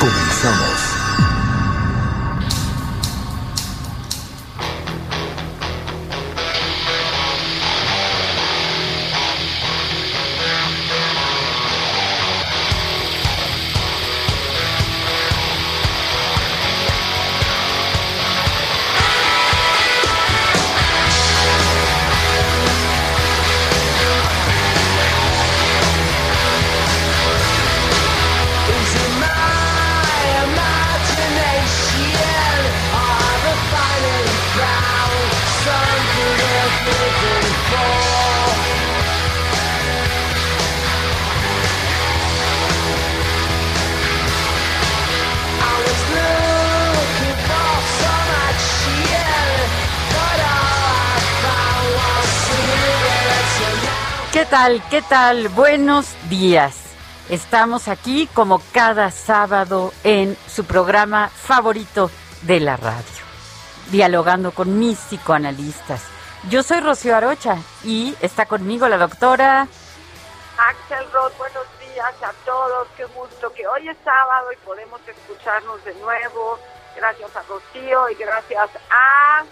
Comenzamos. Tal? ¿Qué tal? Buenos días. Estamos aquí como cada sábado en su programa favorito de la radio, dialogando con mis psicoanalistas. Yo soy Rocío Arocha y está conmigo la doctora Axel Roth, buenos días a todos, qué gusto que hoy es sábado y podemos escucharnos de nuevo. Gracias a Rocío y gracias a...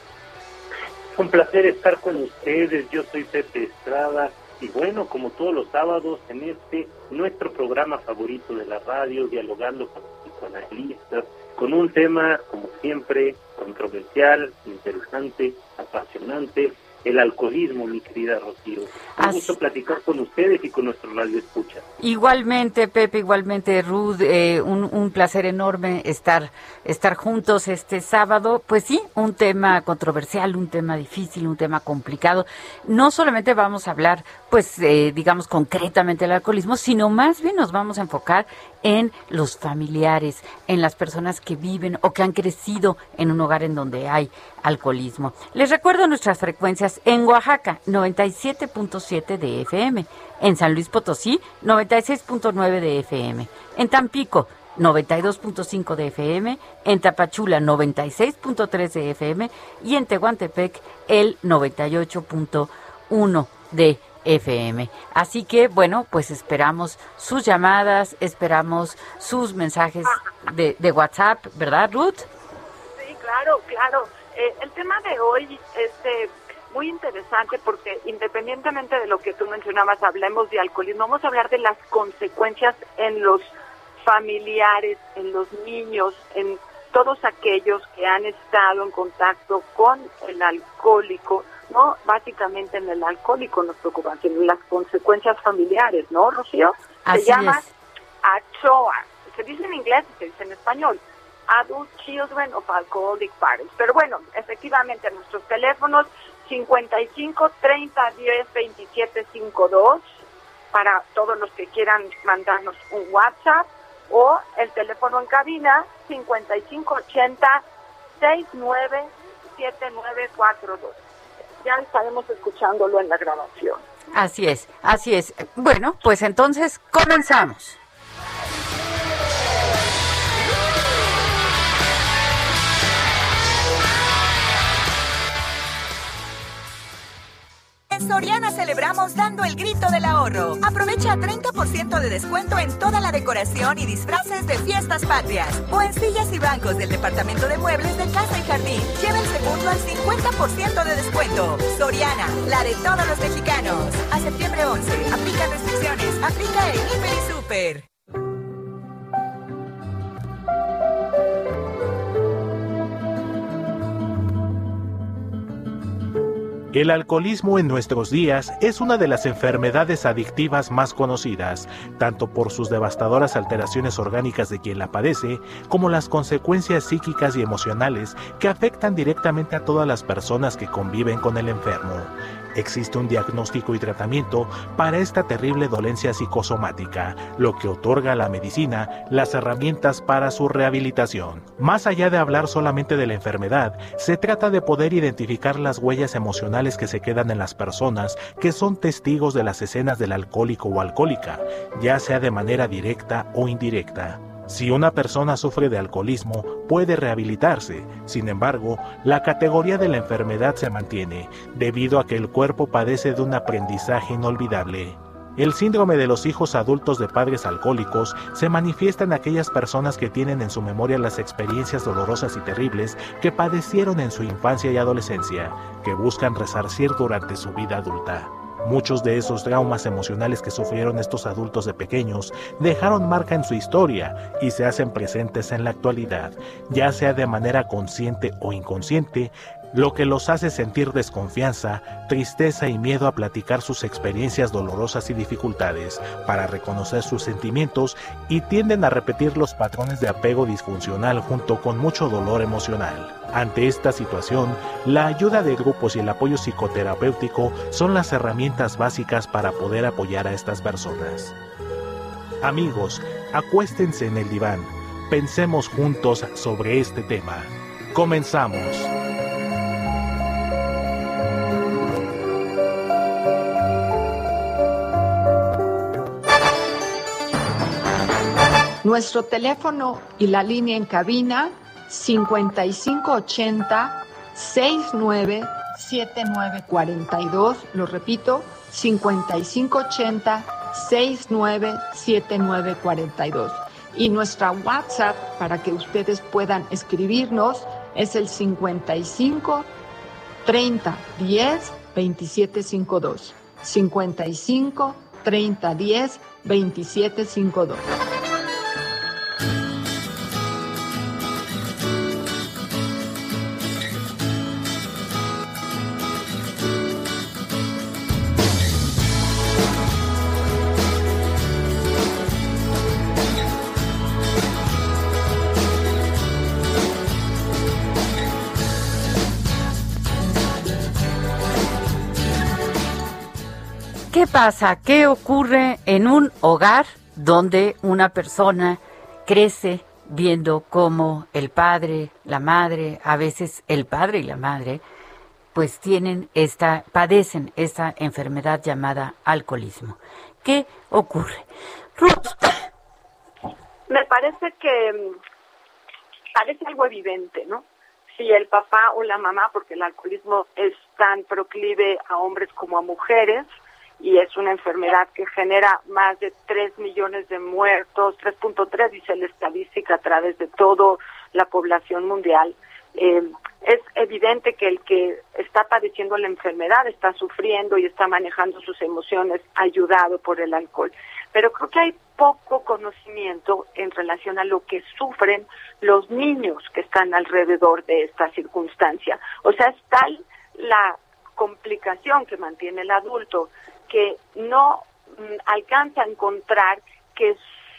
Un placer estar con ustedes, yo soy Pepe Estrada y bueno, como todos los sábados en este nuestro programa favorito de la radio, dialogando con psicoanalistas, con un tema como siempre controversial, interesante, apasionante, el alcoholismo, mi querida Rocío. Un gusto platicar con ustedes y con nuestro radio escucha. Igualmente, Pepe, igualmente, Ruth, eh, un, un, placer enorme estar, estar juntos este sábado. Pues sí, un tema controversial, un tema difícil, un tema complicado. No solamente vamos a hablar, pues, eh, digamos, concretamente del alcoholismo, sino más bien nos vamos a enfocar en los familiares, en las personas que viven o que han crecido en un hogar en donde hay alcoholismo. Les recuerdo nuestras frecuencias en Oaxaca, 97.7 de FM, en San Luis Potosí, 96.9 de FM, en Tampico, 92.5 de FM, en Tapachula 96.3 de FM y en Tehuantepec el 98.1 de FM. Así que, bueno, pues esperamos sus llamadas, esperamos sus mensajes de, de WhatsApp, ¿verdad, Ruth? Sí, claro, claro. Eh, el tema de hoy es eh, muy interesante porque independientemente de lo que tú mencionabas, hablemos de alcoholismo, vamos a hablar de las consecuencias en los familiares, en los niños, en todos aquellos que han estado en contacto con el alcohólico, ¿no? Básicamente en el alcohólico nos preocupan, en las consecuencias familiares, ¿no, Rocío? Así se llama es. ACHOA, se dice en inglés y se dice en español. Adult Children of Alcoholic Parents. Pero bueno, efectivamente, nuestros teléfonos 55 30 10 27 52 para todos los que quieran mandarnos un WhatsApp o el teléfono en cabina 55 80 69 7942. Ya estaremos escuchándolo en la grabación. Así es, así es. Bueno, pues entonces comenzamos. Soriana celebramos dando el grito del ahorro. Aprovecha 30% de descuento en toda la decoración y disfraces de fiestas patrias. O en sillas y bancos del departamento de muebles de casa y jardín. Lleva el segundo al 50% de descuento. Soriana, la de todos los mexicanos. A septiembre 11, aplica Aplica en Hiper y Super. El alcoholismo en nuestros días es una de las enfermedades adictivas más conocidas, tanto por sus devastadoras alteraciones orgánicas de quien la padece, como las consecuencias psíquicas y emocionales que afectan directamente a todas las personas que conviven con el enfermo. Existe un diagnóstico y tratamiento para esta terrible dolencia psicosomática, lo que otorga a la medicina las herramientas para su rehabilitación. Más allá de hablar solamente de la enfermedad, se trata de poder identificar las huellas emocionales que se quedan en las personas que son testigos de las escenas del alcohólico o alcohólica, ya sea de manera directa o indirecta. Si una persona sufre de alcoholismo, puede rehabilitarse. Sin embargo, la categoría de la enfermedad se mantiene, debido a que el cuerpo padece de un aprendizaje inolvidable. El síndrome de los hijos adultos de padres alcohólicos se manifiesta en aquellas personas que tienen en su memoria las experiencias dolorosas y terribles que padecieron en su infancia y adolescencia, que buscan resarcir durante su vida adulta. Muchos de esos traumas emocionales que sufrieron estos adultos de pequeños dejaron marca en su historia y se hacen presentes en la actualidad, ya sea de manera consciente o inconsciente, lo que los hace sentir desconfianza, tristeza y miedo a platicar sus experiencias dolorosas y dificultades, para reconocer sus sentimientos y tienden a repetir los patrones de apego disfuncional junto con mucho dolor emocional. Ante esta situación, la ayuda de grupos y el apoyo psicoterapéutico son las herramientas básicas para poder apoyar a estas personas. Amigos, acuéstense en el diván, pensemos juntos sobre este tema. Comenzamos. Nuestro teléfono y la línea en cabina 5580 697942, lo repito, 5580 697942. Y nuestra WhatsApp para que ustedes puedan escribirnos es el 55 30 10 2752. 55 30 10 2752. Pasa? ¿Qué ocurre en un hogar donde una persona crece viendo cómo el padre, la madre, a veces el padre y la madre, pues tienen esta, padecen esta enfermedad llamada alcoholismo? ¿Qué ocurre? Me parece que mm, parece algo evidente, ¿no? Si el papá o la mamá, porque el alcoholismo es tan proclive a hombres como a mujeres, y es una enfermedad que genera más de 3 millones de muertos, 3.3 dice la estadística a través de toda la población mundial. Eh, es evidente que el que está padeciendo la enfermedad está sufriendo y está manejando sus emociones ayudado por el alcohol. Pero creo que hay poco conocimiento en relación a lo que sufren los niños que están alrededor de esta circunstancia. O sea, es tal la complicación que mantiene el adulto que no mm, alcanza a encontrar que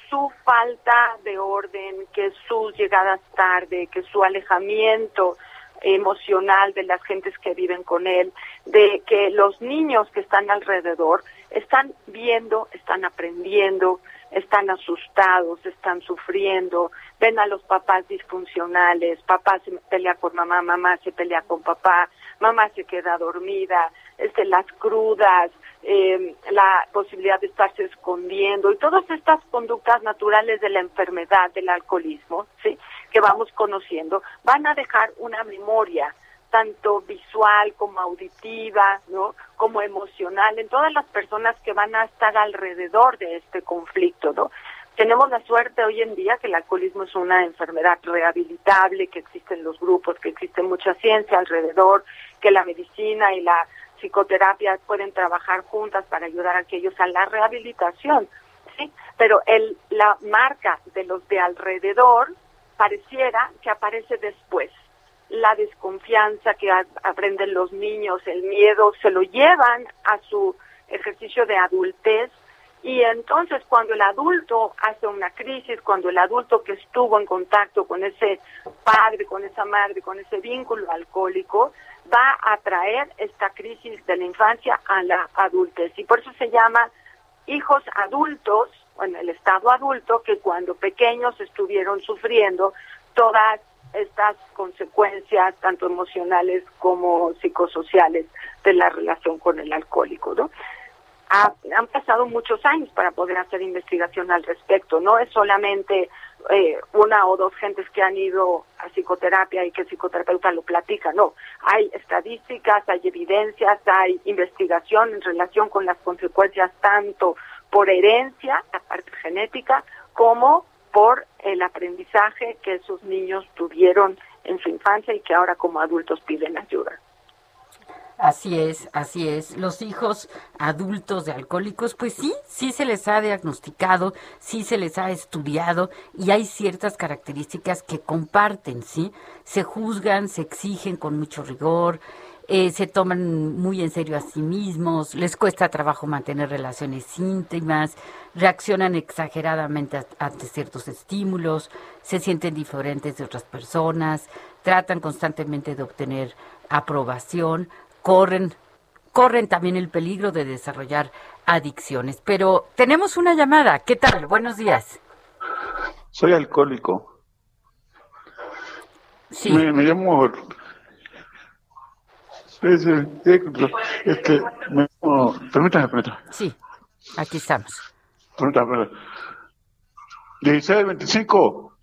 su falta de orden, que sus llegadas tarde, que su alejamiento emocional de las gentes que viven con él, de que los niños que están alrededor están viendo, están aprendiendo, están asustados, están sufriendo, ven a los papás disfuncionales, papá se pelea con mamá, mamá se pelea con papá, mamá se queda dormida, este, las crudas, eh, la posibilidad de estarse escondiendo y todas estas conductas naturales de la enfermedad del alcoholismo, sí, que vamos conociendo, van a dejar una memoria tanto visual como auditiva, ¿no? como emocional en todas las personas que van a estar alrededor de este conflicto, ¿no? Tenemos la suerte hoy en día que el alcoholismo es una enfermedad rehabilitable, que existen los grupos, que existe mucha ciencia alrededor, que la medicina y la psicoterapia pueden trabajar juntas para ayudar a aquellos a la rehabilitación. ¿sí? Pero el, la marca de los de alrededor pareciera que aparece después. La desconfianza que aprenden los niños, el miedo, se lo llevan a su ejercicio de adultez y entonces cuando el adulto hace una crisis, cuando el adulto que estuvo en contacto con ese padre, con esa madre, con ese vínculo alcohólico, va a traer esta crisis de la infancia a la adultez. Y por eso se llama hijos adultos, en el estado adulto, que cuando pequeños estuvieron sufriendo todas estas consecuencias, tanto emocionales como psicosociales, de la relación con el alcohólico, ¿no? han pasado muchos años para poder hacer investigación al respecto. No es solamente eh, una o dos gentes que han ido a psicoterapia y que el psicoterapeuta lo platica. No, hay estadísticas, hay evidencias, hay investigación en relación con las consecuencias tanto por herencia, la parte genética, como por el aprendizaje que esos niños tuvieron en su infancia y que ahora como adultos piden ayuda. Así es, así es. Los hijos adultos de alcohólicos, pues sí, sí se les ha diagnosticado, sí se les ha estudiado y hay ciertas características que comparten, ¿sí? Se juzgan, se exigen con mucho rigor, eh, se toman muy en serio a sí mismos, les cuesta trabajo mantener relaciones íntimas, reaccionan exageradamente ante ciertos estímulos, se sienten diferentes de otras personas, tratan constantemente de obtener aprobación, corren, corren también el peligro de desarrollar adicciones. Pero tenemos una llamada. ¿Qué tal? Buenos días. Soy alcohólico. Sí. Me, llamo. Este, me, permítame, permítame. Sí, aquí estamos. Permítame, permítame. 16, 25.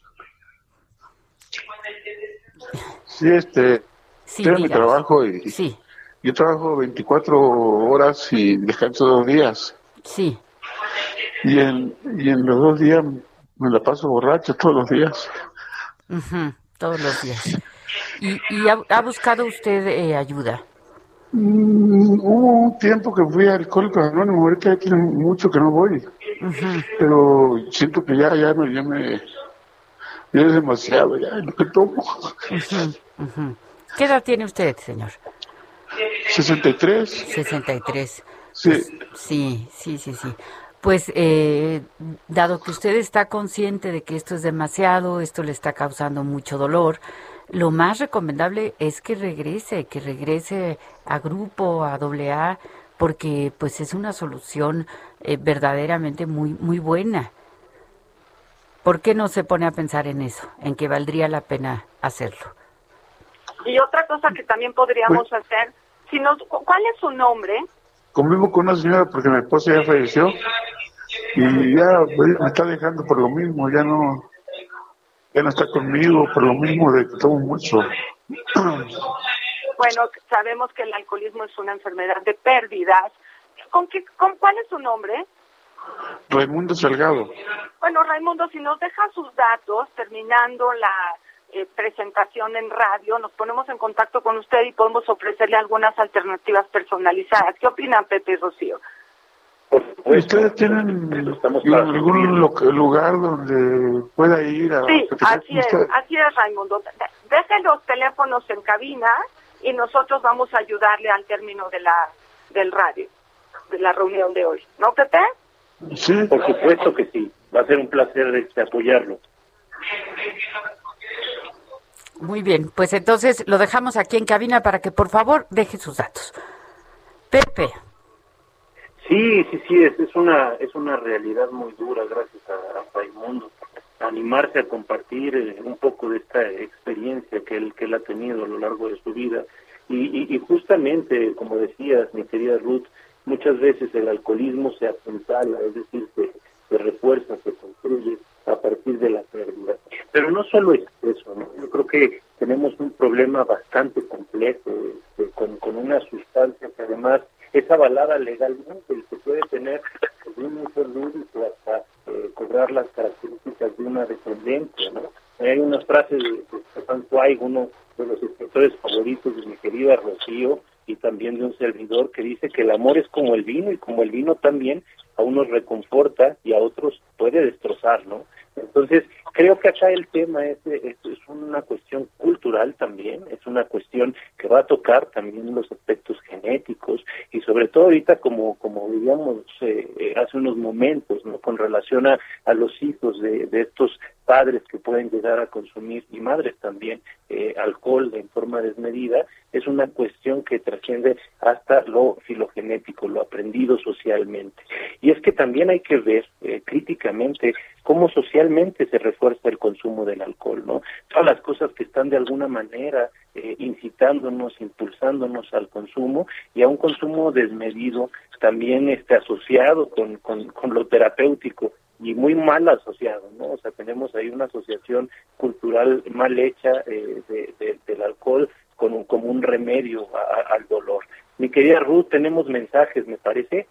Sí, este. Sí, tengo mi trabajo y. Sí. Yo trabajo 24 horas y descanso dos días. Sí. Y en, y en los dos días me la paso borracho todos los días. todos los días. ¿Y, y ha, buscado usted eh, ayuda? Mm, hubo un tiempo que fui a Alcohólicos Anónimos, ahorita tiene mucho que no voy. Pero siento que ya, ya me, ya me, ya es demasiado, ya lo que tomo. ¿Qué edad tiene usted, señor? 63. 63. Sí. Pues, sí, sí, sí, sí. Pues eh, dado que usted está consciente de que esto es demasiado, esto le está causando mucho dolor, lo más recomendable es que regrese, que regrese a grupo, a doble A, porque pues es una solución eh, verdaderamente muy, muy buena. ¿Por qué no se pone a pensar en eso, en que valdría la pena hacerlo? Y otra cosa que también podríamos hacer si ¿Cuál es su nombre? Convivo con una señora porque mi esposa ya falleció y ya me está dejando por lo mismo, ya no, ya no está conmigo por lo mismo de que tomo mucho. Bueno, sabemos que el alcoholismo es una enfermedad de pérdidas. ¿Con, qué, con cuál es su nombre? Raimundo Salgado. Bueno, Raimundo, si nos deja sus datos terminando la eh, presentación en radio, nos ponemos en contacto con usted y podemos ofrecerle algunas alternativas personalizadas. ¿Qué opinan, Pepe y Rocío? ¿Ustedes tienen algún lugar donde pueda ir a... Sí, así es, así es, Raimundo. Deje los teléfonos en cabina y nosotros vamos a ayudarle al término de la del radio, de la reunión de hoy. ¿No, Pepe? Sí. Por supuesto que sí. Va a ser un placer este, apoyarlo. Muy bien, pues entonces lo dejamos aquí en cabina para que por favor deje sus datos. Pepe. Sí, sí, sí, es, es una es una realidad muy dura gracias a, a Raimundo animarse a compartir eh, un poco de esta experiencia que él que él ha tenido a lo largo de su vida y, y, justamente como decías mi querida Ruth muchas veces el alcoholismo se apuntala es decir se, se refuerza se construye a partir de la pérdida. Pero no solo es eso, yo creo que tenemos un problema bastante complejo este, con, una sustancia que además es avalada legalmente y se puede tener un uso lúdico hasta eh, cobrar las características de una dependencia. ¿no? Hay unas frases de, de Stefan uno de los escritores favoritos de mi querida Rocío, y también de un servidor que dice que el amor es como el vino y como el vino también a unos reconforta y a otros puede destrozar, ¿no? Entonces, creo que acá el tema es, es, una cuestión cultural también, es una cuestión que va a tocar también los aspectos genéticos y sobre todo ahorita como como diríamos eh, hace unos momentos, ¿no? Con relación a, a los hijos de, de estos padres que pueden llegar a consumir y madres también eh, alcohol en forma desmedida, es una cuestión que trasciende hasta lo filogenético, lo aprendido socialmente. Y es que también hay que ver eh, críticamente cómo socialmente se refuerza el consumo del alcohol, ¿no? Todas las cosas que están de alguna manera eh, incitándonos, impulsándonos al consumo y a un consumo desmedido, también este asociado con, con, lo terapéutico y muy mal asociado, ¿no? O sea, tenemos ahí una asociación cultural mal hecha eh, de, del alcohol con un, como un remedio al dolor. Mi querida Ruth, tenemos mensajes, me parece.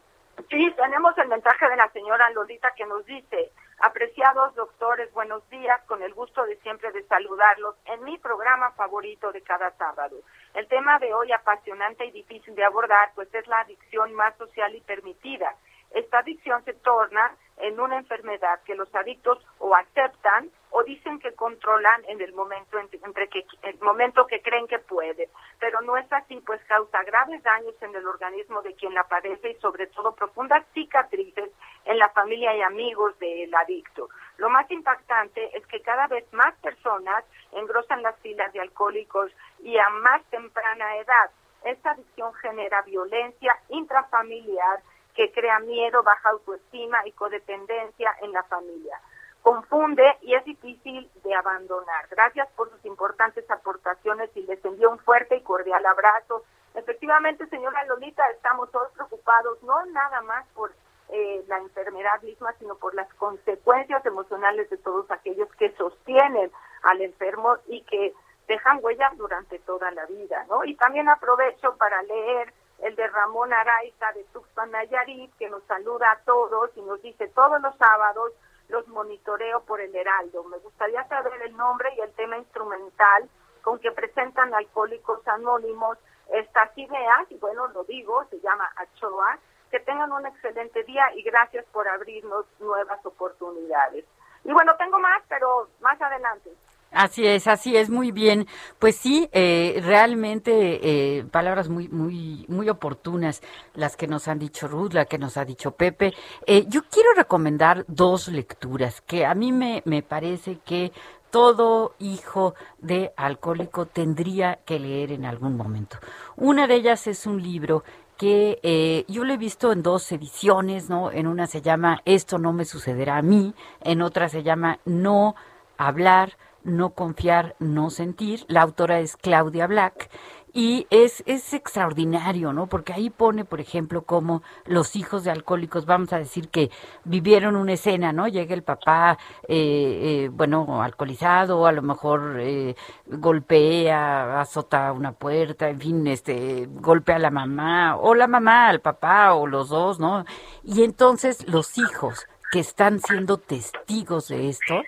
Sí, tenemos el mensaje de la señora Lolita que nos dice, apreciados doctores, buenos días, con el gusto de siempre de saludarlos en mi programa favorito de cada sábado. El tema de hoy apasionante y difícil de abordar, pues es la adicción más social y permitida. Esta adicción se torna en una enfermedad que los adictos o aceptan o dicen que controlan en el momento entre que el momento que creen que pueden, pero no es así, pues causa graves daños en el organismo de quien la padece y sobre todo profundas cicatrices en la familia y amigos del adicto. Lo más impactante es que cada vez más personas engrosan las filas de alcohólicos y a más temprana edad. Esta adicción genera violencia intrafamiliar que crea miedo, baja autoestima y codependencia en la familia. Confunde y es difícil de abandonar. Gracias por sus importantes aportaciones y les envío un fuerte y cordial abrazo. Efectivamente, señora Lolita, estamos todos preocupados, no nada más por eh, la enfermedad misma, sino por las consecuencias emocionales de todos aquellos que sostienen al enfermo y que dejan huellas durante toda la vida, ¿no? Y también aprovecho para leer el de Ramón Araiza de Tuxpan Nayarit, que nos saluda a todos y nos dice todos los sábados los monitoreo por el Heraldo. Me gustaría saber el nombre y el tema instrumental con que presentan Alcohólicos Anónimos estas ideas, y bueno, lo digo, se llama Achoa. Que tengan un excelente día y gracias por abrirnos nuevas oportunidades. Y bueno, tengo más, pero más adelante. Así es, así es, muy bien. Pues sí, eh, realmente eh, palabras muy, muy, muy oportunas las que nos han dicho Ruth, la que nos ha dicho Pepe. Eh, yo quiero recomendar dos lecturas que a mí me, me parece que todo hijo de alcohólico tendría que leer en algún momento. Una de ellas es un libro que eh, yo lo he visto en dos ediciones, ¿no? En una se llama Esto no me sucederá a mí, en otra se llama No hablar no confiar, no sentir. La autora es Claudia Black y es, es extraordinario, ¿no? Porque ahí pone, por ejemplo, como los hijos de alcohólicos, vamos a decir que vivieron una escena, ¿no? Llega el papá, eh, eh, bueno, alcoholizado, a lo mejor eh, golpea, azota una puerta, en fin, este, golpea a la mamá, o la mamá al papá, o los dos, ¿no? Y entonces los hijos que están siendo testigos de esto,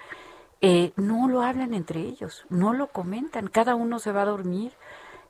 eh, no lo hablan entre ellos, no lo comentan, cada uno se va a dormir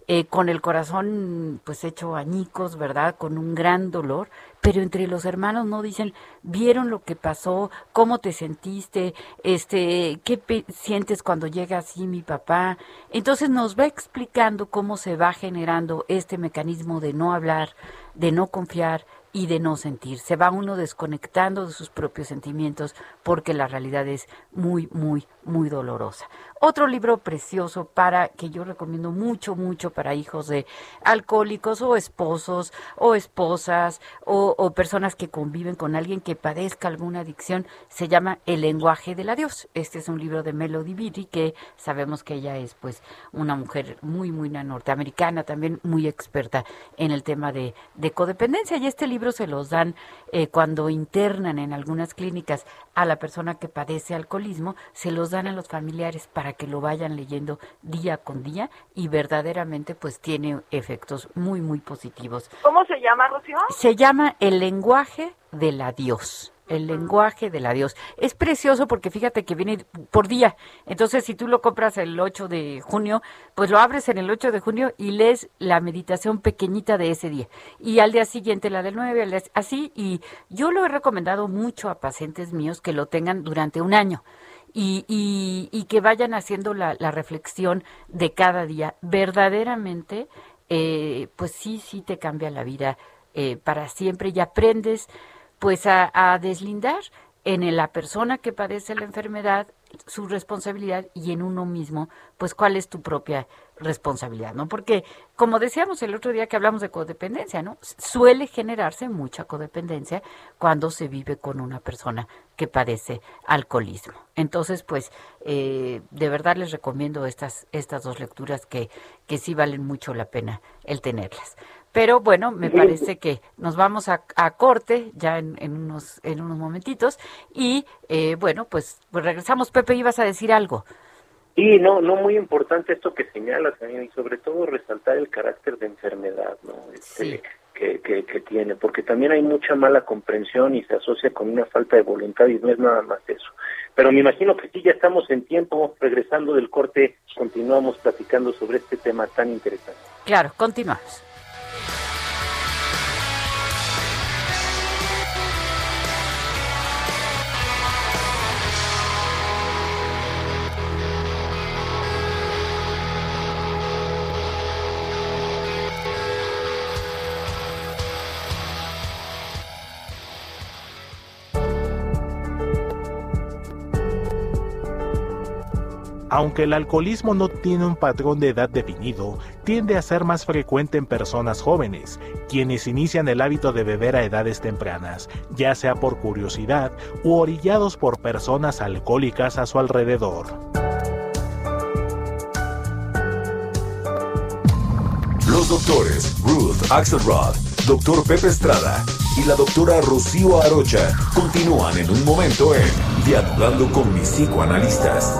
eh, con el corazón pues hecho añicos, ¿verdad? Con un gran dolor, pero entre los hermanos no dicen, vieron lo que pasó, cómo te sentiste, este, qué sientes cuando llega así mi papá. Entonces nos va explicando cómo se va generando este mecanismo de no hablar, de no confiar, y de no sentir. Se va uno desconectando de sus propios sentimientos porque la realidad es muy, muy, muy dolorosa. Otro libro precioso para que yo recomiendo mucho, mucho para hijos de alcohólicos o esposos o esposas o, personas que conviven con alguien que padezca alguna adicción se llama El lenguaje del adiós. Este es un libro de Melody Beatty que sabemos que ella es pues una mujer muy, muy norteamericana, también muy experta en el tema de, de codependencia y este libro se los dan eh, cuando internan en algunas clínicas a la persona que padece alcoholismo, se los dan a los familiares para que lo vayan leyendo día con día y verdaderamente pues tiene efectos muy muy positivos. ¿Cómo se llama, Rocío? Se llama El lenguaje del adiós. el lenguaje del adiós. Es precioso porque fíjate que viene por día. Entonces, si tú lo compras el 8 de junio, pues lo abres en el 8 de junio y lees la meditación pequeñita de ese día. Y al día siguiente la del 9, así. Y yo lo he recomendado mucho a pacientes míos que lo tengan durante un año. Y, y, que vayan haciendo la, la reflexión de cada día. Verdaderamente, eh, pues sí, sí te cambia la vida eh, para siempre y aprendes pues a, deslindar en la persona que padece la enfermedad su responsabilidad y en uno mismo, pues cuál es tu propia responsabilidad, ¿no? Porque, como decíamos el otro día que hablamos de codependencia, ¿no? Suele generarse mucha codependencia cuando se vive con una persona que padece alcoholismo. Entonces, pues, eh, de verdad les recomiendo estas, estas dos lecturas que, que sí valen mucho la pena el tenerlas. Pero bueno, me parece que nos vamos a, corte ya en, unos, en unos momentitos y eh, bueno, pues, pues regresamos. Pepe, ibas a decir algo. Y no, no muy importante esto que señalas, y sobre todo resaltar el carácter de enfermedad, ¿no? Este, que, que, que, tiene, porque también hay mucha mala comprensión y se asocia con una falta de voluntad y no es nada más eso. Pero me imagino que sí, ya estamos en tiempo, regresando del corte, continuamos platicando sobre este tema tan interesante. Claro, continuamos. Aunque el alcoholismo no tiene un patrón de edad definido, tiende a ser más frecuente en personas jóvenes, quienes inician el hábito de beber a edades tempranas, ya sea por curiosidad u orillados por personas alcohólicas a su alrededor. Los doctores Ruth Axelrod, Dr. Pepe Estrada y la doctora Rocío Arocha continúan en un momento en Dialogando con mis psicoanalistas.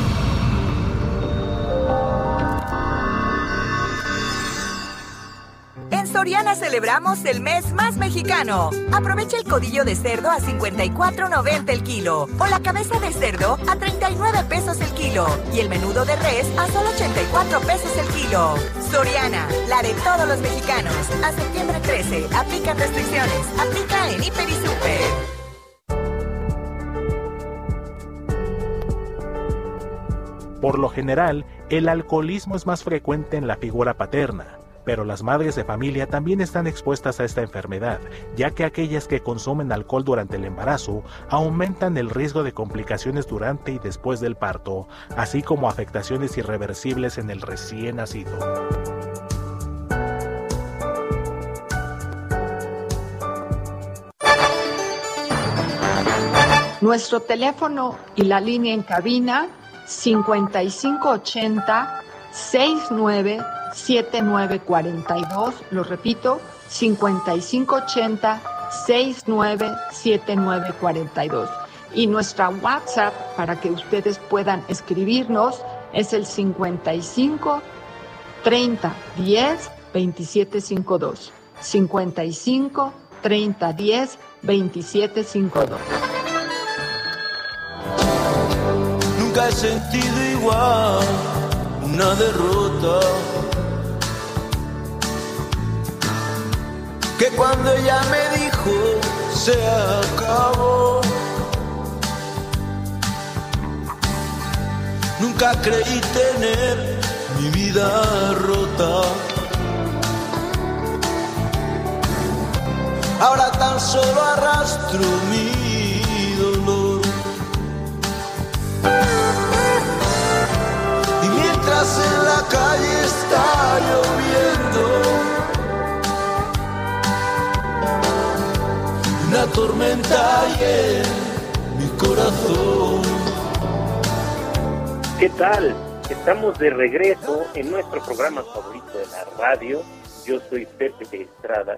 Soriana celebramos el mes más mexicano. Aprovecha el codillo de cerdo a 54.90 el kilo o la cabeza de cerdo a 39 pesos el kilo y el menudo de res a solo 84 pesos el kilo. Soriana, la de todos los mexicanos. A septiembre 13, aplica restricciones. Aplica en Hiper y Super. Por lo general, el alcoholismo es más frecuente en la figura paterna, pero las madres de familia también están expuestas a esta enfermedad, ya que aquellas que consumen alcohol durante el embarazo aumentan el riesgo de complicaciones durante y después del parto, así como afectaciones irreversibles en el recién nacido. Nuestro teléfono y la línea en cabina 5580 69 7942, lo repito, 5580 697942. Y nuestra WhatsApp para que ustedes puedan escribirnos es el 55 30 10 2752. 55 30 10 2752. Nunca he sentido igual una derrota que cuando ella me dijo se acabó. Nunca creí tener mi vida rota. Ahora tan solo arrastro mi mientras en la calle está lloviendo, una tormenta en mi corazón. ¿Qué tal? Estamos de regreso en nuestro programa favorito de la radio. Yo soy Pepe de Estrada.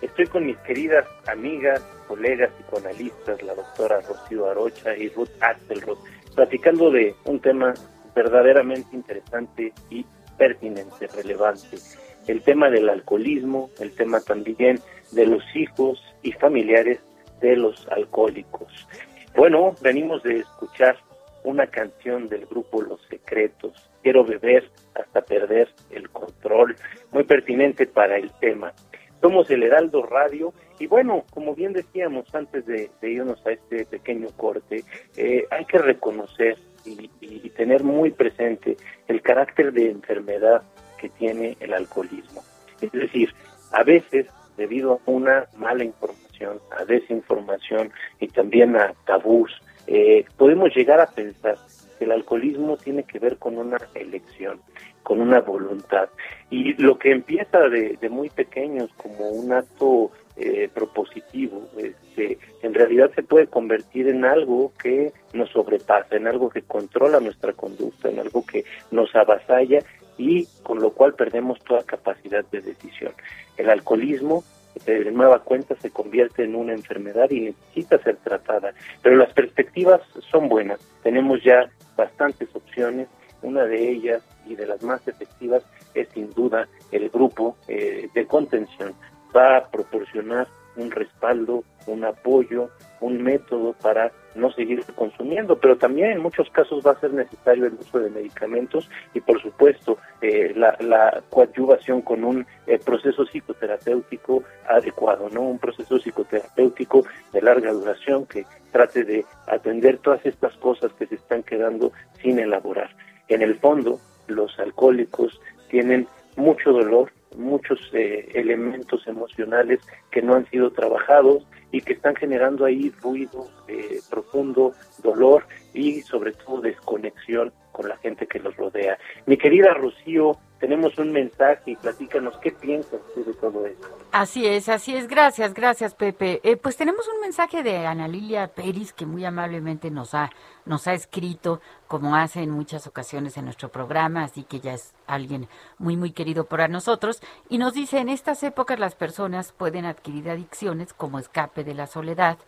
Estoy con mis queridas amigas, colegas psicoanalistas, la doctora Rocío Arocha y Ruth Axelrod, platicando de un tema verdaderamente interesante y pertinente, relevante. El tema del alcoholismo, el tema también de los hijos y familiares de los alcohólicos. Bueno, venimos de escuchar una canción del grupo Los Secretos, Quiero beber hasta perder el control, muy pertinente para el tema. Somos el Heraldo Radio y bueno, como bien decíamos antes de, irnos a este pequeño corte, eh, hay que reconocer y, y tener muy presente el carácter de enfermedad que tiene el alcoholismo. Es decir, a veces, debido a una mala información, a desinformación y también a tabús, eh, podemos llegar a pensar que el alcoholismo tiene que ver con una elección, con una voluntad. Y lo que empieza de, muy pequeños como un acto eh, propositivo, este, en realidad se puede convertir en algo que nos sobrepasa, en algo que controla nuestra conducta, en algo que nos avasalla y con lo cual perdemos toda capacidad de decisión. El alcoholismo de nueva cuenta se convierte en una enfermedad y necesita ser tratada. Pero las perspectivas son buenas. Tenemos ya bastantes opciones. Una de ellas y de las más efectivas es sin duda el grupo eh, de contención. Va a proporcionar un respaldo, un apoyo, un método para no seguir consumiendo, pero también en muchos casos va a ser necesario el uso de medicamentos y por supuesto eh, la, la, coadyuvación con un eh, proceso psicoterapéutico adecuado, ¿no? Un proceso psicoterapéutico de larga duración que trate de atender todas estas cosas que se están quedando sin elaborar. En el fondo, los alcohólicos tienen mucho dolor, muchos eh, elementos emocionales que no han sido trabajados y que están generando ahí ruido eh, profundo, dolor y sobre todo desconexión con la gente que los rodea. Mi querida Rocío, tenemos un mensaje y platícanos qué piensas de todo esto. Así es, así es. Gracias, gracias, Pepe. Eh, pues tenemos un mensaje de Ana Lilia Peris que muy amablemente nos ha, nos ha escrito, como hace en muchas ocasiones en nuestro programa, así que ya es alguien muy, muy querido para nosotros. Y nos dice, en estas épocas las personas pueden adquirir adicciones como escape de la soledad.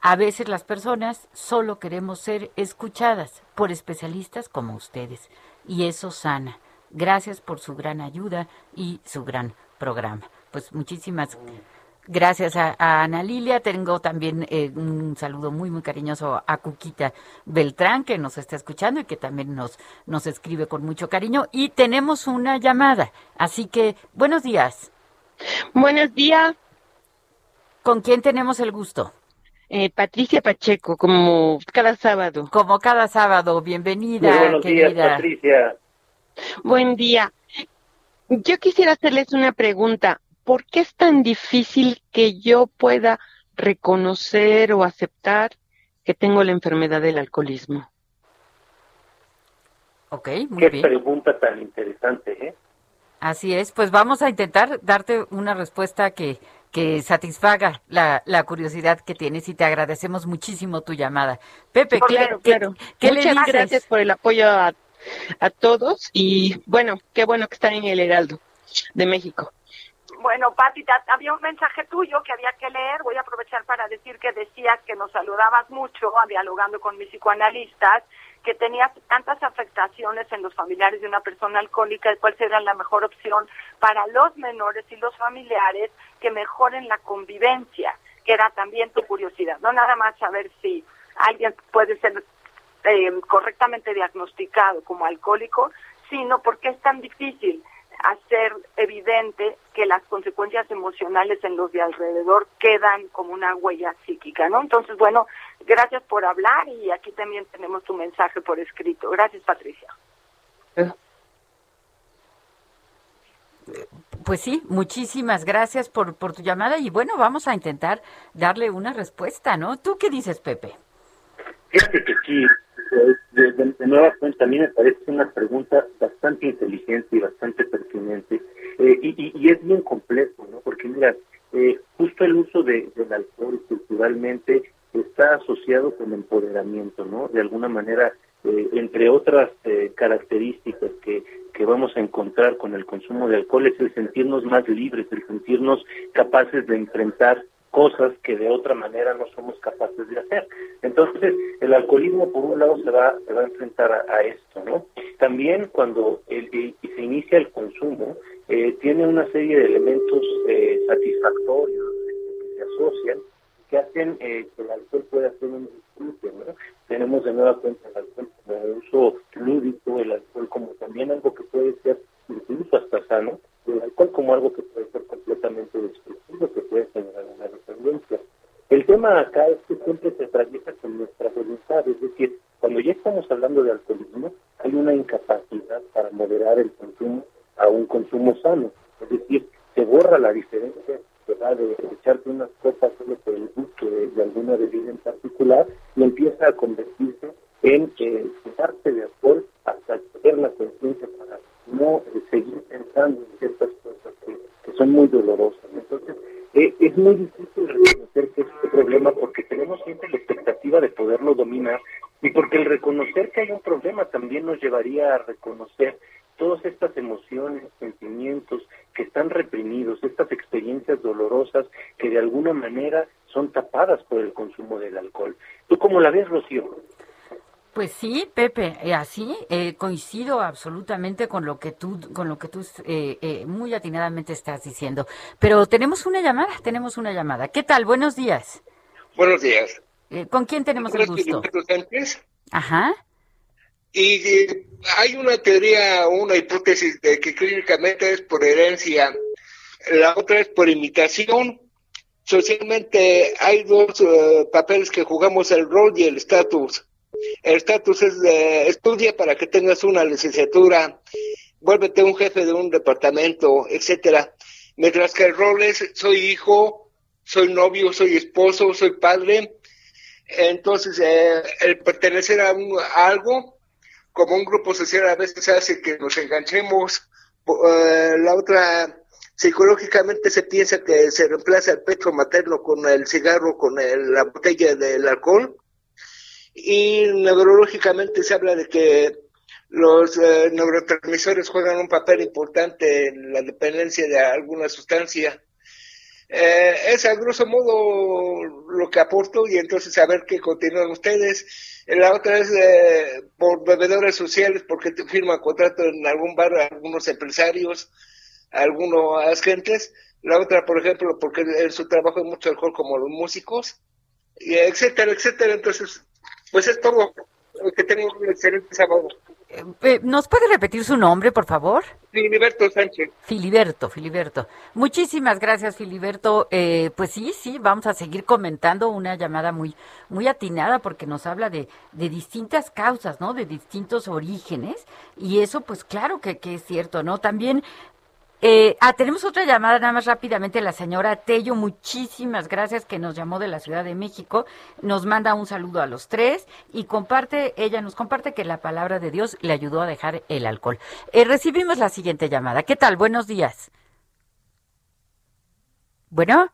A veces las personas solo queremos ser escuchadas por especialistas como ustedes, y eso sana. Gracias por su gran ayuda y su gran programa. Pues muchísimas gracias a, Ana Lilia. Tengo también eh, un saludo muy, muy cariñoso a Cuquita Beltrán, que nos está escuchando y que también nos, nos escribe con mucho cariño. Y tenemos una llamada. Así que, buenos días. Buenos días. ¿Con quién tenemos el gusto? Eh, Patricia Pacheco, como cada sábado. Como cada sábado, bienvenida. buenos días, Patricia. Buen día. Yo quisiera hacerles una pregunta. ¿Por qué es tan difícil que yo pueda reconocer o aceptar que tengo la enfermedad del alcoholismo? Ok, muy Qué bien. pregunta tan interesante, ¿eh? Así es, pues vamos a intentar darte una respuesta que, que satisfaga la, la curiosidad que tienes y te agradecemos muchísimo tu llamada. Pepe, ¿qué, claro, qué- claro. qué Muchas le dices? gracias por el apoyo a, a todos y bueno, qué bueno que están en el Heraldo de México. Bueno, Pati, había un mensaje tuyo que había que leer. Voy a aprovechar para decir que decías que nos saludabas mucho dialogando con mis psicoanalistas, que tenías tantas afectaciones en los familiares de una persona alcohólica, cuál sería la mejor opción para los menores y los familiares que mejoren la convivencia, que era también tu curiosidad. No nada más saber si alguien puede ser eh, correctamente diagnosticado como alcohólico, sino porque es tan difícil hacer evidente que las consecuencias emocionales en los de alrededor quedan como una huella psíquica, ¿no? Entonces, bueno, gracias por hablar y aquí también tenemos tu mensaje por escrito. Gracias, Patricia. Pues sí, muchísimas gracias por, por tu llamada y bueno, vamos a intentar darle una respuesta, ¿no? ¿Tú qué dices, Pepe? Fíjate que sí, eh, de, nueva cuenta, a mí me parece una pregunta bastante inteligente y bastante pertinente. Eh, y, y- y es bien complejo, ¿no? Porque mira, eh, justo el uso de, del alcohol culturalmente está asociado con empoderamiento, ¿no? De alguna manera, eh, entre otras eh, características que, que vamos a encontrar con el consumo de alcohol es el sentirnos más libres, el sentirnos capaces de enfrentar cosas que de otra manera no somos capaces de hacer. Entonces, el alcoholismo por un lado se va, se va a enfrentar a, esto, ¿no? también cuando el, se inicia el consumo, eh, tiene una serie de elementos eh, satisfactorios que se asocian, que hacen que el alcohol pueda ser un disfrute. ¿no? Tenemos de nueva cuenta el alcohol como uso lúdico, el alcohol como también algo que puede ser incluso hasta sano, el alcohol como algo que puede ser completamente destructivo, que puede generar una dependencia. El tema acá es que siempre se atraviesa con nuestra voluntad, es decir, cuando ya estamos hablando de alcoholismo, hay una incapacidad para moderar el consumo a un consumo sano. Es decir, se borra la diferencia de echarte unas copas solo por el gusto de, alguna bebida en particular y empieza a convertirse en eh, de alcohol hasta tener la conciencia para no eh, seguir pensando en ciertas cosas que, son muy dolorosas. Entonces, eh, es muy difícil reconocer que es un problema porque tenemos siempre la expectativa de poderlo dominar y porque el reconocer que hay un problema también nos llevaría a reconocer todas estas emociones, sentimientos que están reprimidos, estas experiencias dolorosas que de alguna manera son tapadas por el consumo del alcohol. ¿Tú cómo la ves, Rocío? Pues sí, Pepe, eh, así eh, coincido absolutamente con lo que tú, con lo que tú eh, muy atinadamente estás diciendo. Pero tenemos una llamada, tenemos una llamada. ¿Qué tal? Buenos días. Buenos días. ¿Con quién tenemos el gusto? Ajá. Y hay una teoría, una hipótesis de que clínicamente es por herencia, la otra es por imitación. Socialmente hay dos papeles que jugamos el rol y el estatus el estatus es de estudia para que tengas una licenciatura, vuélvete un jefe de un departamento, etcétera. Mientras que el rol es soy hijo, soy novio, soy esposo, soy padre. Entonces, eh, el pertenecer a, algo, como un grupo social, a veces hace que nos enganchemos. Eh, la otra, psicológicamente se piensa que se reemplaza el pecho materno con el cigarro, con la botella del alcohol y neurológicamente se habla de que los eh, neurotransmisores juegan un papel importante en la dependencia de alguna sustancia. Eh, es a grosso modo lo que aporto y entonces a ver qué continúan ustedes. La otra es eh, por bebedores sociales porque firman contrato en algún bar algunos empresarios, algunos gentes. La otra, por ejemplo, porque su trabajo hay mucho alcohol como los músicos, y etcétera, etcétera. Entonces, pues es todo. Que tengan un excelente sábado. Eh, eh, ¿Nos puede repetir su nombre, por favor? Filiberto Sánchez. Filiberto, Filiberto. Muchísimas gracias, Filiberto. Eh, pues sí, sí, vamos a seguir comentando una llamada muy, muy atinada porque nos habla de, de distintas causas, ¿no? De distintos orígenes. Y eso, pues claro que, que es cierto, ¿no? También eh, ah, tenemos otra llamada nada más rápidamente. La señora Tello, muchísimas gracias que nos llamó de la Ciudad de México. Nos manda un saludo a los tres y comparte, ella nos comparte que la palabra de Dios le ayudó a dejar el alcohol. Eh, recibimos la siguiente llamada. ¿Qué tal? Buenos días. Bueno.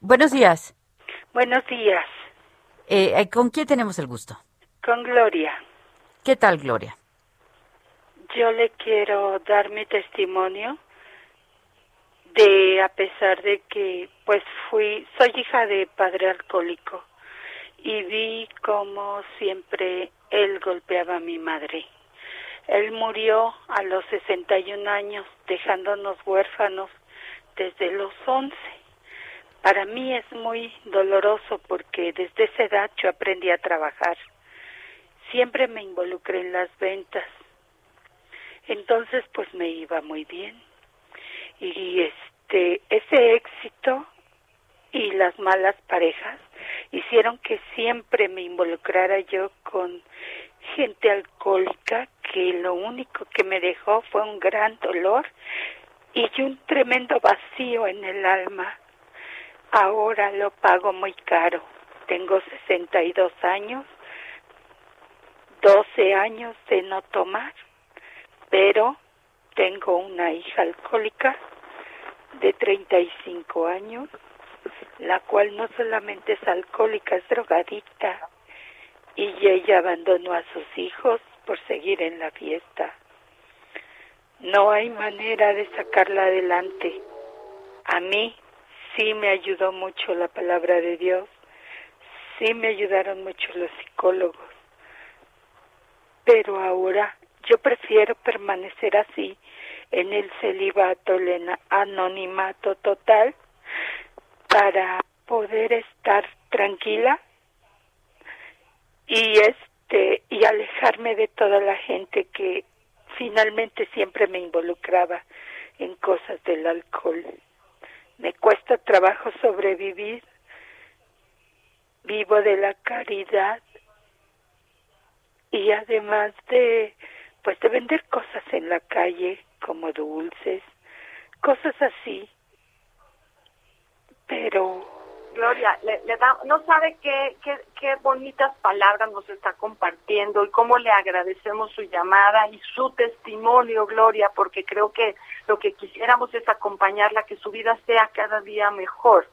Buenos días. Buenos días. Eh, ¿Con quién tenemos el gusto? Con Gloria. ¿Qué tal, Gloria? Yo le quiero dar mi testimonio de a pesar de que pues fui soy hija de padre alcohólico y vi como siempre él golpeaba a mi madre. Él murió a los 61 años dejándonos huérfanos desde los 11. Para mí es muy doloroso porque desde esa edad yo aprendí a trabajar. Siempre me involucré en las ventas entonces, pues me iba muy bien. Y este, ese éxito y las malas parejas hicieron que siempre me involucrara yo con gente alcohólica que lo único que me dejó fue un gran dolor y un tremendo vacío en el alma. Ahora lo pago muy caro. Tengo 62 años, 12 años de no tomar pero tengo una hija alcohólica de 35 años, la cual no solamente es alcohólica, es drogadicta, y ella abandonó a sus hijos por seguir en la fiesta. No hay manera de sacarla adelante. A mí sí me ayudó mucho la palabra de Dios, sí me ayudaron mucho los psicólogos, pero ahora yo prefiero permanecer así en el celibato, el anonimato total, para poder estar tranquila y este y alejarme de toda la gente que finalmente siempre me involucraba en cosas del alcohol. Me cuesta trabajo sobrevivir. Vivo de la caridad y además de pues de vender cosas en la calle como dulces, cosas así. Pero Gloria, le, da, no sabe qué, qué, qué bonitas palabras nos está compartiendo y cómo le agradecemos su llamada y su testimonio, Gloria, porque creo que lo que quisiéramos es acompañarla, que su vida sea cada día mejor.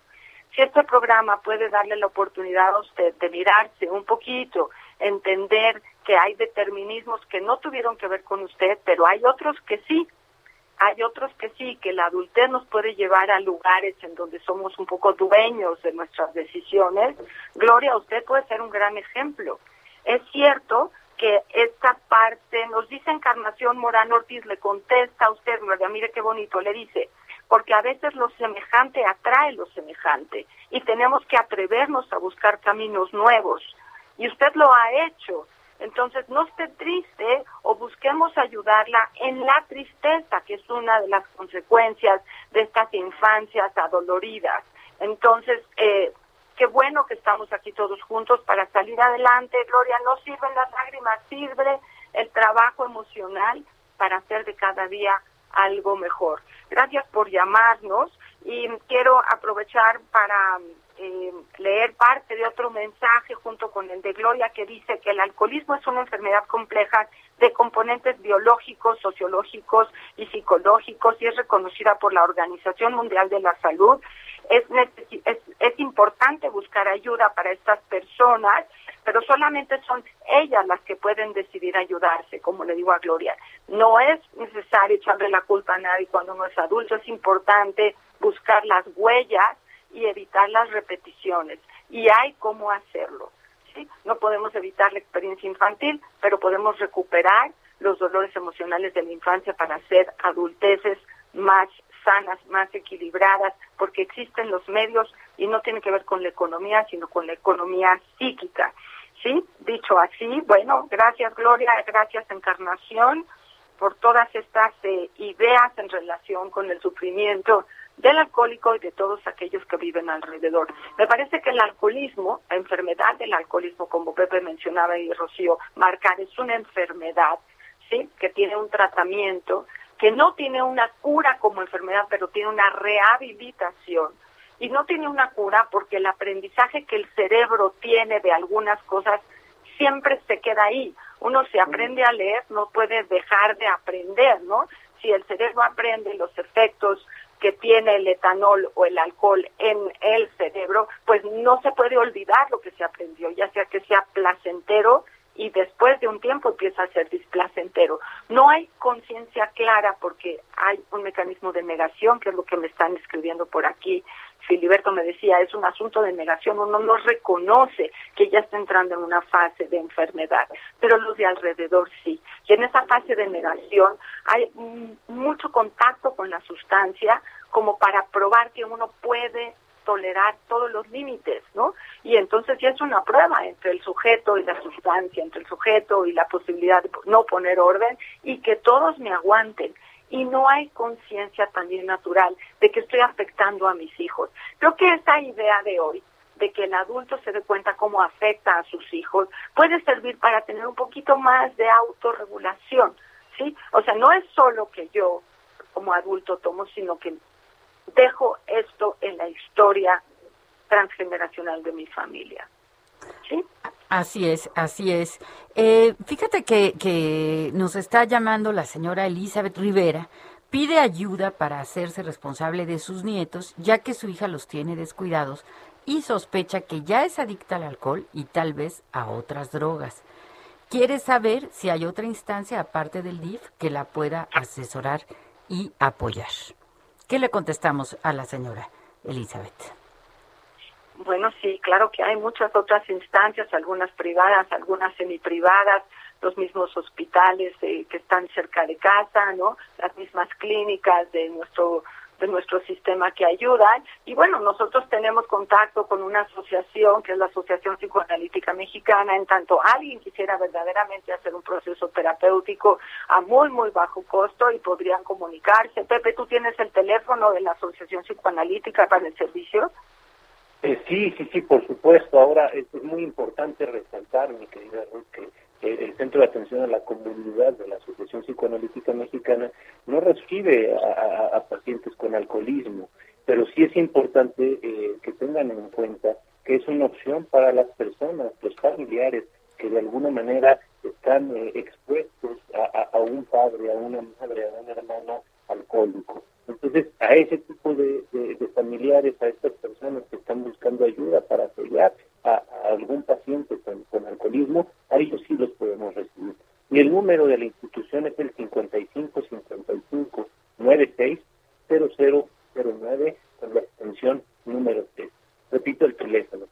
Si este programa puede darle la oportunidad a usted de mirarse un poquito, entender que hay determinismos que no tuvieron que ver con usted, pero hay otros que sí, hay otros que sí, que la adultez nos puede llevar a lugares en donde somos un poco dueños de nuestras decisiones. Gloria, usted puede ser un gran ejemplo. Es cierto que esta parte, nos dice Encarnación Morán Ortiz, le contesta a usted, Gloria, mire qué bonito, le dice, porque a veces lo semejante atrae lo semejante y tenemos que atrevernos a buscar caminos nuevos. Y usted lo ha hecho entonces, no esté triste o busquemos ayudarla en la tristeza, que es una de las consecuencias de estas infancias adoloridas. Entonces, eh, qué bueno que estamos aquí todos juntos para salir adelante. Gloria, no sirven las lágrimas, sirve el trabajo emocional para hacer de cada día algo mejor. Gracias por llamarnos y quiero aprovechar para eh, leer parte de otro mensaje junto con el de Gloria que dice que el alcoholismo es una enfermedad compleja de componentes biológicos, sociológicos y psicológicos y es reconocida por la Organización Mundial de la Salud. Es, es, es importante buscar ayuda para estas personas, pero solamente son ellas las que pueden decidir ayudarse, como le digo a Gloria. No es necesario echarle la culpa a nadie cuando uno es adulto, es importante buscar las huellas y evitar las repeticiones. Y hay cómo hacerlo. ¿sí? No podemos evitar la experiencia infantil, pero podemos recuperar los dolores emocionales de la infancia para hacer adulteces más sanas, más equilibradas, porque existen los medios y no tiene que ver con la economía, sino con la economía psíquica. ¿Sí? Dicho así, bueno, gracias Gloria, gracias Encarnación por todas estas eh, ideas en relación con el sufrimiento del alcohólico y de todos aquellos que viven alrededor. Me parece que el alcoholismo, la enfermedad del alcoholismo, como Pepe mencionaba y Rocío Marcar, es una enfermedad, ¿sí? Que tiene un tratamiento, que no tiene una cura como enfermedad, pero tiene una rehabilitación. Y no tiene una cura porque el aprendizaje que el cerebro tiene de algunas cosas siempre se queda ahí. Uno se aprende a leer, no puede dejar de aprender, ¿no? Si el cerebro aprende los efectos que tiene el etanol o el alcohol en el cerebro, pues no se puede olvidar lo que se aprendió, ya sea que sea placentero y después de un tiempo empieza a ser displacentero. No hay conciencia clara porque hay un mecanismo de negación, que es lo que me están escribiendo por aquí. Filiberto me decía, es un asunto de negación, uno no reconoce que ya está entrando en una fase de enfermedad, pero los de alrededor sí. Y en esa fase de negación hay mucho contacto con la sustancia como para probar que uno puede tolerar todos los límites, ¿no? Y entonces ya es una prueba entre el sujeto y la sustancia, entre el sujeto y la posibilidad de no poner orden y que todos me aguanten. Y no hay conciencia también natural de que estoy afectando a mis hijos. Creo que esta idea de hoy, de que el adulto se dé cuenta cómo afecta a sus hijos, puede servir para tener un poquito más de autorregulación, ¿sí? O sea, no es solo que yo como adulto tomo, sino que dejo esto en la historia transgeneracional de mi familia. ¿Sí? Así es, así es. Eh, fíjate que, que nos está llamando la señora Elizabeth Rivera. Pide ayuda para hacerse responsable de sus nietos, ya que su hija los tiene descuidados y sospecha que ya es adicta al alcohol y tal vez a otras drogas. Quiere saber si hay otra instancia aparte del DIF que la pueda asesorar y apoyar. ¿Qué le contestamos a la señora Elizabeth? Bueno, sí, claro que hay muchas otras instancias, algunas privadas, algunas semiprivadas, los mismos hospitales eh, que están cerca de casa, ¿no? Las mismas clínicas de nuestro de nuestro sistema que ayudan. Y bueno, nosotros tenemos contacto con una asociación que es la Asociación Psicoanalítica Mexicana, en tanto alguien quisiera verdaderamente hacer un proceso terapéutico a muy, muy bajo costo y podrían comunicarse. Pepe, ¿tú tienes el teléfono de la Asociación Psicoanalítica para el servicio? Eh, sí, sí, sí, por supuesto. Ahora es, muy importante resaltar, mi querida Ruth, que el Centro de Atención a la Comunidad de la Asociación Psicoanalítica Mexicana no recibe a, pacientes con alcoholismo, pero sí es importante eh, que tengan en cuenta que es una opción para las personas, los familiares, que de alguna manera están eh, expuestos a, un padre, a una madre, a un hermano alcohólico. Entonces, a ese tipo de, familiares, a estas personas buscando ayuda para apoyar a, algún paciente con, alcoholismo, a ellos sí los podemos recibir. Y el número de la institución es el 55 55 96 0009 con la extensión número 3. Repito el teléfono.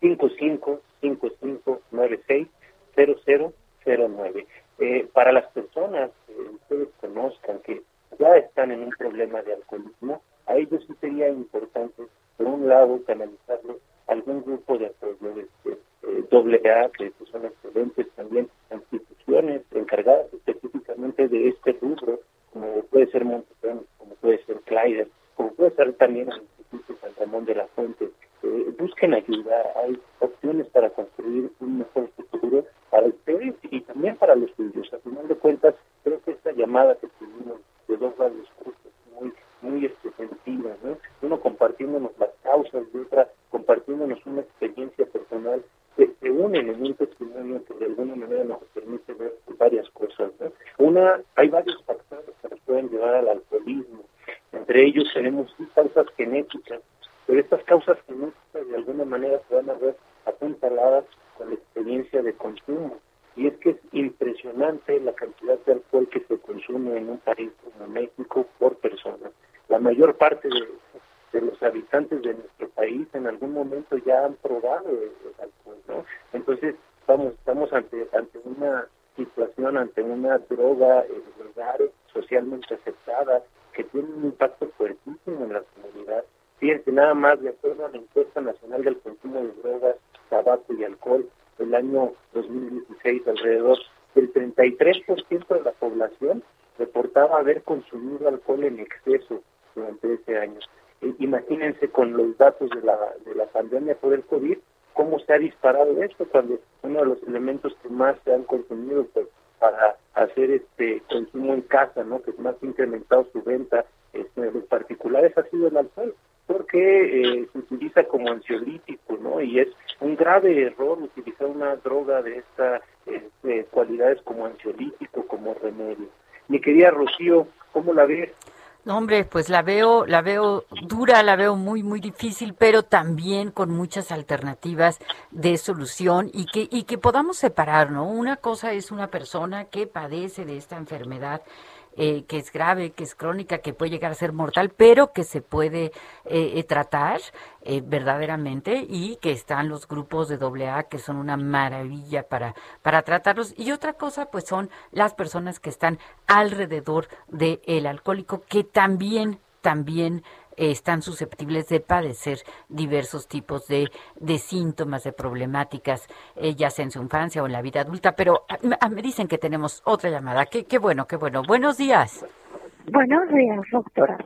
55 55 96 0009. Eh, para las personas que ustedes conozcan que ya están en un problema de alcoholismo, a ellos sí sería importante, por un lado, canalizarlos algún grupo de apoyo, este, eh, doble A, que son excelentes también instituciones encargadas específicamente de este rubro, como puede ser Montepón, como puede ser Clyder, como puede ser también el Instituto San Ramón de la Fuente. Eh, busquen ayuda, hay opciones para construir un mejor futuro para ustedes y también para los suyos. A final de cuentas, creo que esta llamada que tuvimos de dos radios muy, muy este, ¿no? Uno compartiéndonos las causas, de otra compartiéndonos una experiencia personal que se unen en un testimonio que de alguna manera nos permite ver varias cosas. ¿no? Una, hay varios factores que nos pueden llevar al alcoholismo. Entre ellos tenemos causas genéticas, pero estas causas genéticas de alguna manera a ver apuntaladas con la experiencia de consumo y es que es impresionante la cantidad de alcohol que se consume en un país como México por persona. La mayor parte de, los habitantes de nuestro país en algún momento ya han probado el, alcohol, ¿no? Entonces estamos estamos ante ante una situación, ante una droga eh, legal, socialmente aceptada, que tiene un impacto fuertísimo en la comunidad. Fíjense, nada más de acuerdo a la encuesta nacional del consumo de drogas, tabaco y alcohol, el año 2016 alrededor del 33% de la población reportaba haber consumido alcohol en exceso durante ese año. E, imagínense con los datos de la, de la pandemia por el COVID, cómo se ha disparado esto cuando uno de los elementos que más se han consumido pues, para hacer este consumo en casa, ¿no? que más ha incrementado su venta este, los particulares ha sido el alcohol porque eh, se utiliza como ansiolítico, ¿no? Y es un grave error utilizar una droga de estas este, cualidades como ansiolítico, como remedio. Mi querida Rocío, ¿cómo la ves? Hombre, pues la veo, la veo dura, la veo muy, muy difícil, pero también con muchas alternativas de solución y que, y que podamos separar, ¿no? Una cosa es una persona que padece de esta enfermedad eh, que es grave, que es crónica, que puede llegar a ser mortal, pero que se puede eh, eh, tratar verdaderamente y que están los grupos de AA que son una maravilla para, para tratarlos. Y otra cosa, pues son las personas que están alrededor del alcohólico, que también, también están susceptibles de padecer diversos tipos de, de síntomas, de problemáticas, eh, ya sea en su infancia o en la vida adulta. Pero ah, ah, me dicen que tenemos otra llamada. Qué, qué bueno, qué bueno. Buenos días. Buenos días, doctora.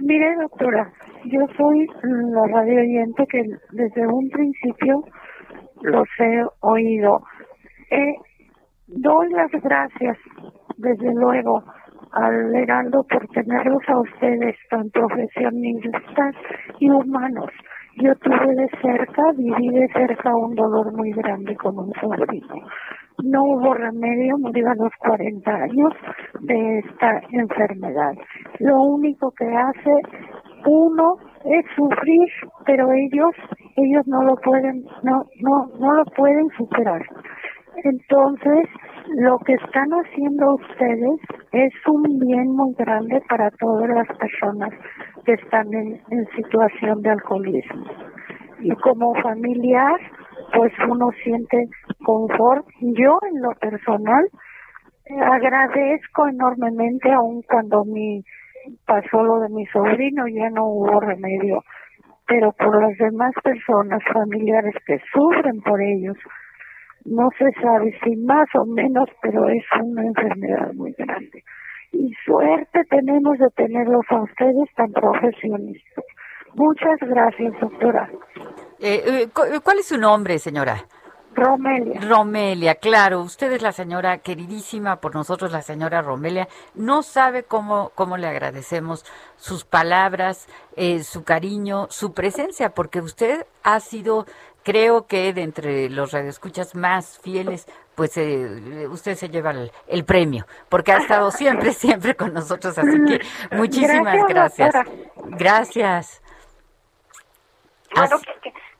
Mire, doctora, yo soy la radio oyente que desde un principio los he oído. Eh, doy las gracias, desde luego, al Heraldo por tenerlos a ustedes tan profesionistas y humanos. Yo tuve de cerca, viví de cerca un dolor muy grande con un sobrino. No hubo remedio, murió a los 40 años de esta enfermedad. Lo único que hace uno es sufrir, pero ellos, ellos no lo pueden, no, no, no lo pueden superar. Entonces, lo que están haciendo ustedes es un bien muy grande para todas las personas que están en, situación de alcoholismo. Y como familiar, pues uno siente confort. Yo en lo personal agradezco enormemente aun cuando mi pasó lo de mi sobrino ya no hubo remedio, pero por las demás personas familiares que sufren por ellos no se sabe si más o menos, pero es una enfermedad muy grande. Y suerte tenemos de tenerlos a ustedes tan profesionistas. Muchas gracias, doctora. Eh, eh, ¿Cuál es su nombre, señora? Romelia. Romelia, claro, usted es la señora queridísima por nosotros, la señora Romelia. No sabe cómo, cómo le agradecemos sus palabras, eh, su cariño, su presencia, porque usted ha sido, creo que de entre los radioescuchas más fieles, pues eh, usted se lleva el, premio, porque ha estado siempre, siempre con nosotros. Así que muchísimas gracias. Gracias. gracias.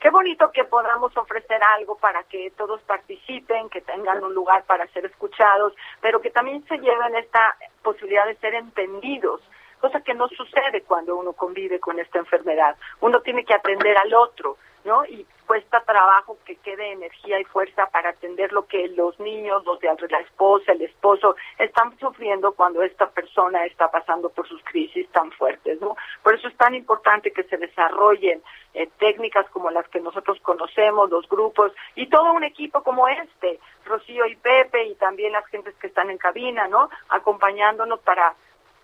Qué bonito que podamos ofrecer algo para que todos participen, que tengan un lugar para ser escuchados, pero que también se lleven esta posibilidad de ser entendidos, cosa que no sucede cuando uno convive con esta enfermedad. Uno tiene que atender al otro, ¿no? Y cuesta trabajo que quede energía y fuerza para atender lo que los niños, los de la esposa, el esposo, están sufriendo cuando esta persona está pasando por sus crisis tan fuertes, ¿no? Por eso es tan importante que se desarrollen eh, técnicas como las que nosotros conocemos, los grupos, y todo un equipo como este, Rocío y Pepe, y también las gentes que están en cabina, ¿no? Acompañándonos para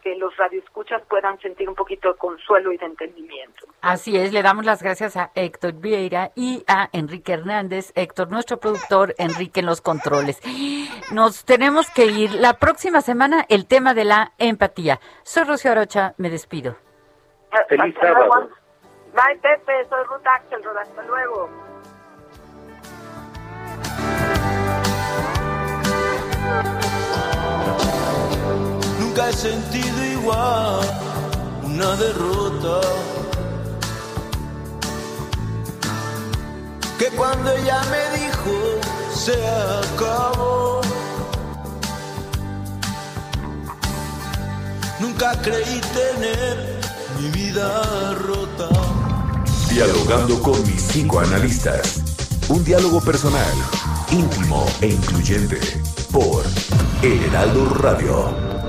que los radioescuchas puedan sentir un poquito de consuelo y de entendimiento. Así es, le damos las gracias a Héctor Vieira y a Enrique Hernández. Héctor, nuestro productor, Enrique en los controles. Nos tenemos que ir la próxima semana el tema de la empatía. Soy Rocío Arocha, me despido. Feliz sábado. Bye, Pepe, soy Ruth Axelrod, hasta luego. He sentido igual una derrota. Que cuando ella me dijo se acabó. Nunca creí tener mi vida rota. Dialogando con mis cinco analistas. Un diálogo personal, íntimo e incluyente. Por El Heraldo Radio.